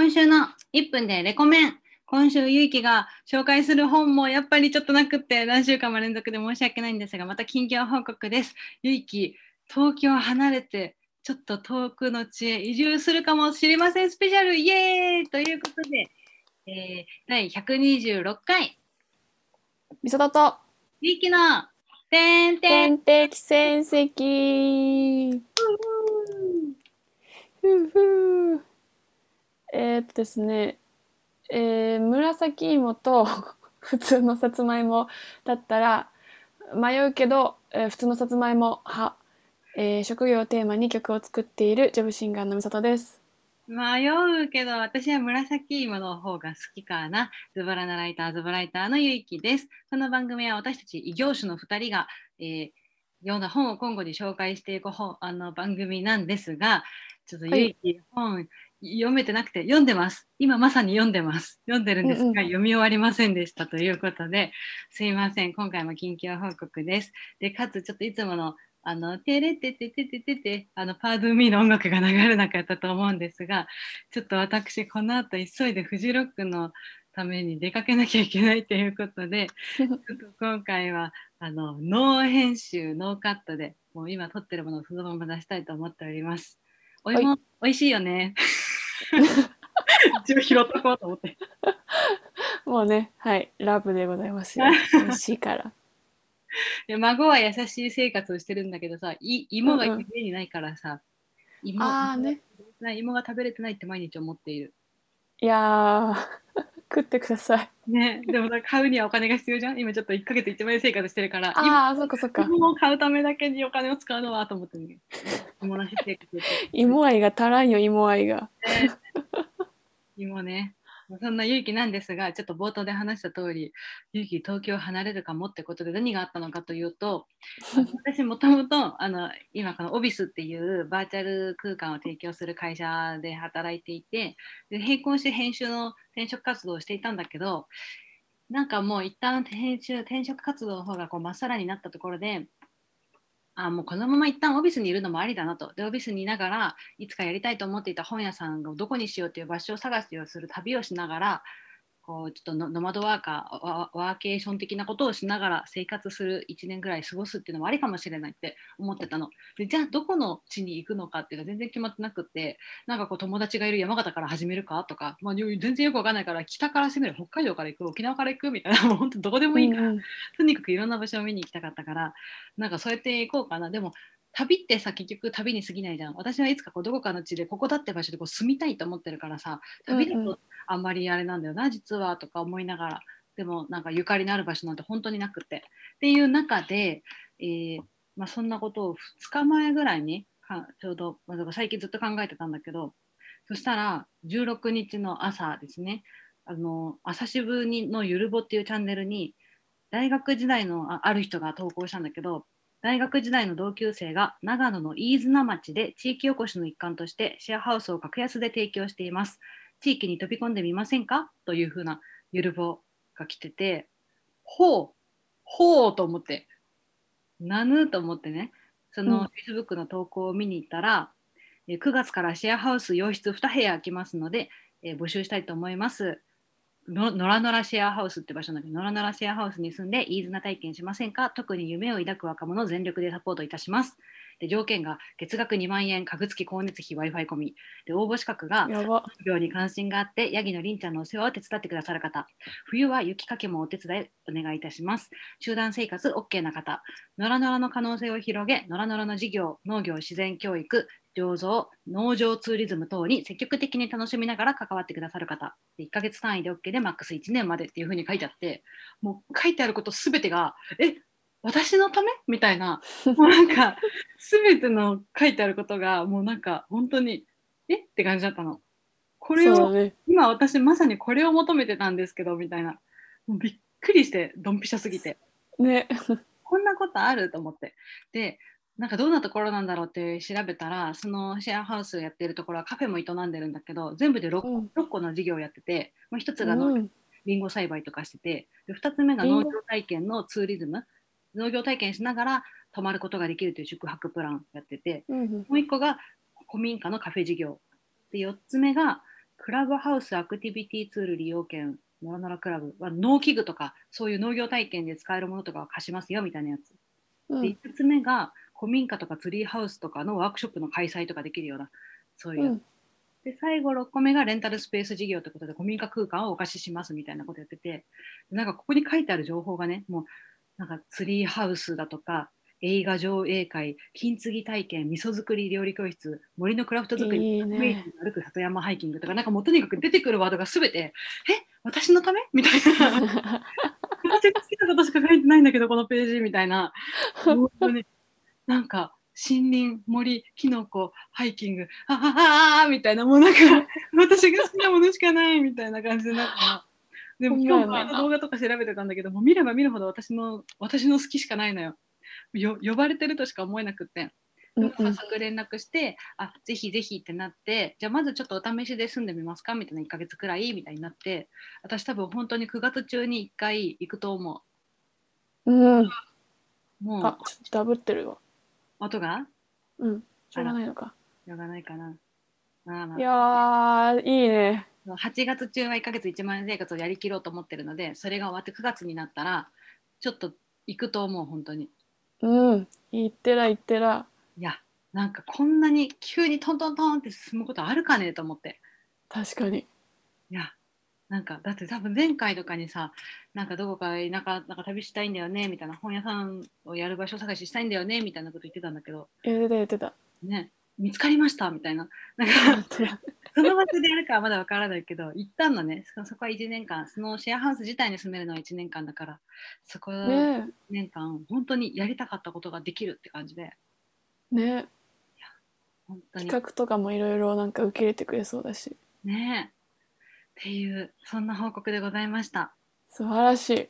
今週の1分でレコメン。今週、ゆいきが紹介する本もやっぱりちょっとなくって何週間も連続で申し訳ないんですが、また近況報告です。ゆいき、東京離れてちょっと遠くの地へ移住するかもしれません。スペシャルイエーイ！ということで、えー、第126回、みそだと。ゆいきのてんてん。天敵戦績ふうふう。えーっとですね、えー紫芋と 普通のさつまいもだったら迷うけど、えー普通のさつまいも派、えー職業をテーマに曲を作っているジョブシンガーのみさとです。迷うけど私は紫芋の方が好きかな。ズボラなライター、ズボライターのゆいきです。この番組は私たち異業種の2人が、えー読んだ本を今後に紹介していく本あの番組なんですが、ちょっとゆいき、本読めてなくて読んでます。今まさに読んでます。読んでるんですが、うんうん読み終わりませんでしたということで、すいません。今回も近況報告です。で、かつちょっといつものあの、てれてててててて、あの、パードゥーミーの音楽が流れなかったと思うんですが、ちょっと私、この後急いでフジロックのために出かけなきゃいけないということで、ちょっと今回は、あの、ノー編集、ノーカットで、もう今撮ってるものをそのまま出したいと思っております。お芋、美味しいよね。一応拾っとこうと思って。もうね、はい、ラブでございますよ。美味しいから。で孫は優しい生活をしてるんだけどさ、い芋がうんうん家にないからさ、芋ああね。芋が食べれてないって毎日思っている。いやー、食ってください。ね、でもさ買うにはお金が必要じゃん？今ちょっと1ヶ月1万円生活してるから、ああ、そっかそっか。芋を買うためだけにお金を使うのはと思ってね。芋なし生活で芋愛が足らんよ、芋愛が。ね芋ね。そんな勇気なんですが、ちょっと冒頭で話した通り、勇気東京を離れるかもってことで何があったのかというと、私もともと今このオビスっていうバーチャル空間を提供する会社で働いていて、で並行して編集の転職活動をしていたんだけど、なんかもう一旦編集転職活動の方がこうまっさらになったところで、あもうこのまま一旦オフィスにいるのもありだなと。で、オフィスにいながら、いつかやりたいと思っていた本屋さんをどこにしようという場所を探しをする旅をしながら、こうちょっとノノマドワーカーワ、ワーケーション的なことをしながら生活する1年ぐらい過ごすっていうのもありかもしれないって思ってたの。でじゃあどこの地に行くのかっていうのは全然決まってなくって、なんかこう友達がいる山形から始めるかとか、まあ、全然よくわかんないから北から攻める北海道から行く沖縄から行くみたいな もう本当どこでもいいから、うんうんとにかくいろんな場所を見に行きたかったから、なんかそうやって行こうかな。でも、旅ってさ、結局旅に過ぎないじゃん。私はいつかこうどこかの地で、ここだって場所でこう住みたいと思ってるからさ、旅だうんうとあんまりあれなんだよな、実はとか思いながら、でもなんかゆかりのある場所なんて本当になくて。っていう中で、えーまあ、そんなことを2日前ぐらいに、かちょうど、まあ最近ずっと考えてたんだけど、そしたら16日の朝ですね、あの朝渋にのゆるぼっていうチャンネルに、大学時代のある人が投稿したんだけど、大学時代の同級生が長野の飯綱町で地域おこしの一環としてシェアハウスを格安で提供しています。地域に飛び込んでみませんか？というふうなゆるぼが来てて、ほう、ほうと思って、なぬと思ってね、その Facebook の投稿を見に行ったら、えー9月からシェアハウス洋室2部屋空きますので、えー募集したいと思います。ののらのらシェアハウスって場所なんで、のらのらシェアハウスに住んで飯綱体験しませんか？特に夢を抱く若者を全力でサポートいたします。で条件が月額2万円、家具付き光熱費、Wi-Fi 込み。で応募資格が。業に関心があって、ヤギのりんちゃんのお世話を手伝ってくださる方、冬は雪かきもお手伝いお願いいたします。集団生活 OK な方、のらのらの可能性を広げ、のらのらの事業、農業、自然教育、醸造、農場ツーリズム等に積極的に楽しみながら関わってくださる方、で1ヶ月単位で OK でマックス1年までっていうふうに書いてあって、もう書いてあることすべてが、え私のため？みたいな、もうなんか、すべての書いてあることが、もうなんか、本当に、え？って感じだったの。これを、ね。今私まさにこれを求めてたんですけど、みたいな。もうびっくりして、ドンピシャすぎて。ね。こんなことある？と思って。で、なんかどんなところなんだろうって調べたら、そのシェアハウスをやってるところはカフェも営んでるんだけど、全部で 6, うん6個の事業をやってて、まあ、1つが農うんリンゴ栽培とかしてて、で2つ目が農業体験のツーリズム、農業体験しながら泊まることができるという宿泊プランやってて、うんうんもう1個が古民家のカフェ事業。で4つ目がクラブハウスアクティビティツール利用券、ノラノラクラブは農機具とか、そういう農業体験で使えるものとかを貸しますよみたいなやつ。でうん5つ目が古民家とかツリーハウスとかのワークショップの開催とかできるような、そういうう。んで、最後6個目がレンタルスペース事業ということで、古民家空間をお貸ししますみたいなことやってて、なんかここに書いてある情報がね、もうなんかツリーハウスだとか、映画上映会、金継ぎ体験、味噌作り料理教室、森のクラフト作り、いいね歩く里山ハイキングとか、なんかもうとにかく出てくるワードがすべて、え私のため？みたいな。私が好きなことしか書いてないんだけど、このページみたいな。本当になんか森林、森、キノコ、ハイキング、ああああみたいな、もうなんか私が好きなものしかないみたいな感じでなんか。でも今日もあの動画とか調べてたんだけどもう見れば見るほど私の私の好きしかないのよ。よ呼ばれてるとしか思えなくって。うんうん早速連絡して、あぜひぜひってなって、じゃあまずちょっとお試しで住んでみますかみたいな1ヶ月くらいみたいになって、私多分本当に9月中に1回行くと思うん。う。もう、あ、ちょっとダブってるわ。音が？うん。しょうがないのか。しょうがないかな。まあまいやー、いいね。あ、8月中は1ヶ月1万円生活をやりきろうと思ってるので、それが終わって9月になったら、ちょっと行くと思う、本当に。うん。いってらいってら。いや、なんかこんなに急にトントントンって進むことあるかねと思って。確かに。いや、なんかだって多分前回とかにさ、なんかどこか田舎なんか旅したいんだよねみたいな、本屋さんをやる場所探ししたいんだよねみたいなこと言ってたんだけど、言ってた言ってた。ね、見つかりましたみたいな。なんか その場所でやるかはまだわからないけど、行ったんのね、そそこは1年間、そのシェアハウス自体に住めるのは1年間だから、そこ1ね年間、本当にやりたかったことができるって感じで、え。ね本当に企画とかもいろいろなんか受け入れてくれそうだし。ねっていう、そんな報告でございました。素晴らしい。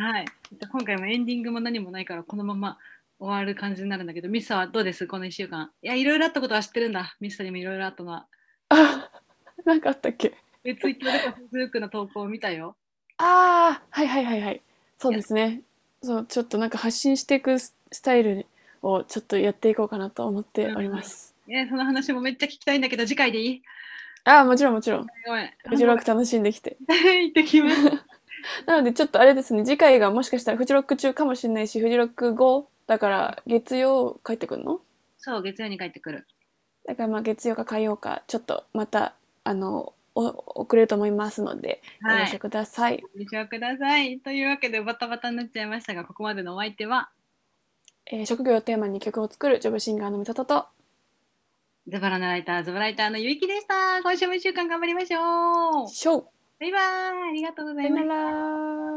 はい。今回もエンディングも何もないから、このまま終わる感じになるんだけど、ミスはどうです？この1週間。いや、いろいろあったことは知ってるんだ。ミスにもいろいろあったのは。あ、なんかあったっけ？で、ツイッターとかフェイスブックの投稿を見たよ。ああ、はいはいはいはい。そうですね。そう、ちょっとなんか発信していくススタイルをちょっとやっていこうかなと思っております。えその話もめっちゃ聞きたいんだけど、次回でいい？ああ、もちろんもちろん。ごめん。フジロック楽しんできて。行ってきます。なのでちょっとあれですね、次回がもしかしたらフジロック中かもしれないし、フジロック後だから月曜帰ってくるの？そう、月曜に帰ってくる。だからまあ月曜か火曜か、ちょっとまた、あの、お遅れると思いますので、ごはい了承ください。ご了承ください。というわけで、バタバタになっちゃいましたが、ここまでのお相手は、えー職業をテーマに曲を作るジョブシンガーのみさとと、ズバラのライター、ズバライターのゆいきでした。今週も1週間頑張りましょう。ショーバイバーイ。ありがとうございました